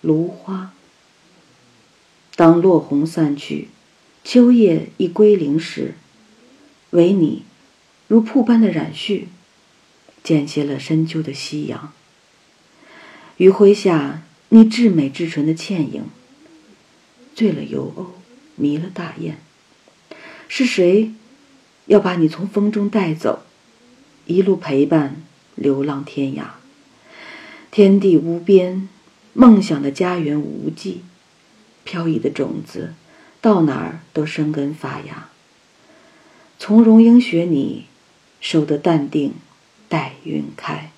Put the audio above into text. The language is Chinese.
芦花。当落红散去，秋叶已归零时，唯你，如瀑般的染絮，剪歇了深秋的夕阳。余晖下，你至美至纯的倩影，醉了游鸥，迷了大雁。是谁，要把你从风中带走，一路陪伴，流浪天涯？天地无边，梦想的家园无际，飘逸的种子，到哪儿都生根发芽。从容应学你，守得淡定，待云开。